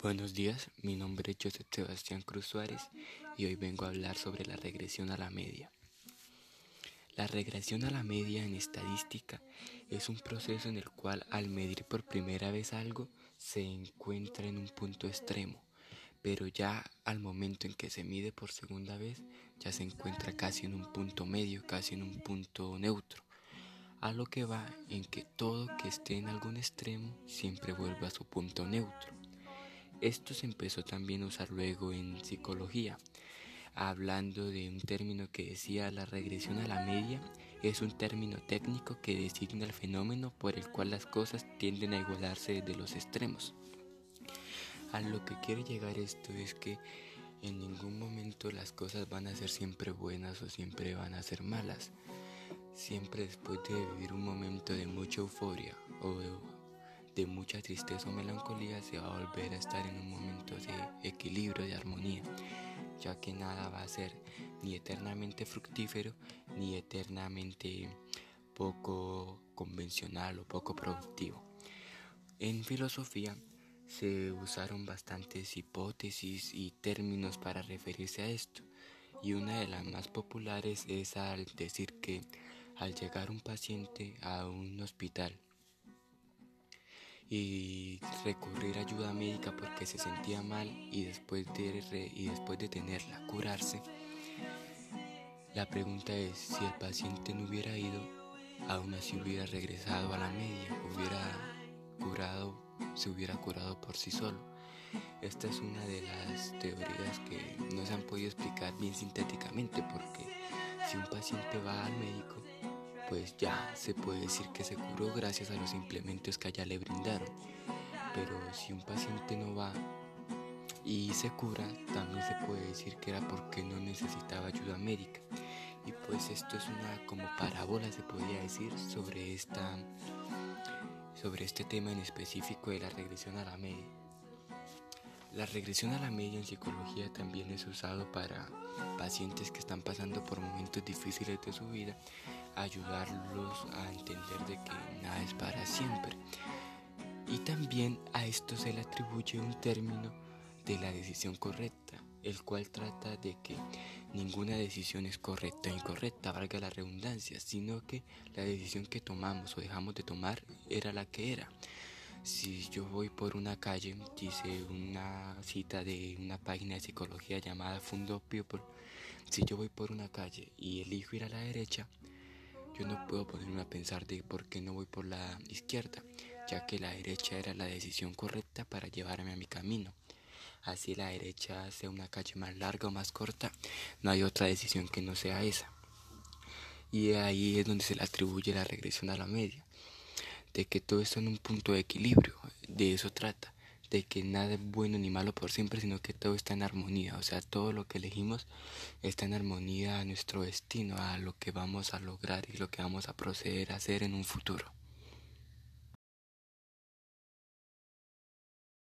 Buenos días, mi nombre es José Sebastián Cruz Suárez y hoy vengo a hablar sobre la regresión a la media. La regresión a la media en estadística es un proceso en el cual al medir por primera vez algo se encuentra en un punto extremo, pero ya al momento en que se mide por segunda vez ya se encuentra casi en un punto medio, casi en un punto neutro. A lo que va en que todo que esté en algún extremo siempre vuelve a su punto neutro. Esto se empezó también a usar luego en psicología, hablando de un término que decía la regresión a la media es un término técnico que designa el fenómeno por el cual las cosas tienden a igualarse de los extremos. A lo que quiere llegar esto es que en ningún momento las cosas van a ser siempre buenas o siempre van a ser malas. Siempre después de vivir un momento de mucha euforia o de mucha tristeza o melancolía se va a volver a estar en un momento de equilibrio, de armonía, ya que nada va a ser ni eternamente fructífero ni eternamente poco convencional o poco productivo. En filosofía se usaron bastantes hipótesis y términos para referirse a esto, y una de las más populares es al decir que al llegar un paciente a un hospital y recurrir a ayuda médica porque se sentía mal y después de, y después de tenerla curarse, la pregunta es si el paciente no hubiera ido, aún así hubiera regresado a la media, hubiera curado, se hubiera curado por sí solo. Esta es una de las teorías que no se han podido explicar bien sintéticamente porque si un paciente va al médico pues ya se puede decir que se curó gracias a los implementos que allá le brindaron. Pero si un paciente no va y se cura, también se puede decir que era porque no necesitaba ayuda médica. Y pues esto es una como parábola se podría decir sobre esta sobre este tema en específico de la regresión a la media. La regresión a la media en psicología también es usado para pacientes que están pasando por momentos difíciles de su vida ayudarlos a entender de que nada es para siempre. Y también a esto se le atribuye un término de la decisión correcta, el cual trata de que ninguna decisión es correcta o incorrecta, valga la redundancia, sino que la decisión que tomamos o dejamos de tomar era la que era. Si yo voy por una calle, dice una cita de una página de psicología llamada Fundo People, si yo voy por una calle y elijo ir a la derecha, yo no puedo ponerme a pensar de por qué no voy por la izquierda, ya que la derecha era la decisión correcta para llevarme a mi camino. Así la derecha sea una calle más larga o más corta, no hay otra decisión que no sea esa. Y ahí es donde se le atribuye la regresión a la media, de que todo está en un punto de equilibrio, de eso trata de que nada es bueno ni malo por siempre, sino que todo está en armonía. O sea, todo lo que elegimos está en armonía a nuestro destino, a lo que vamos a lograr y lo que vamos a proceder a hacer en un futuro.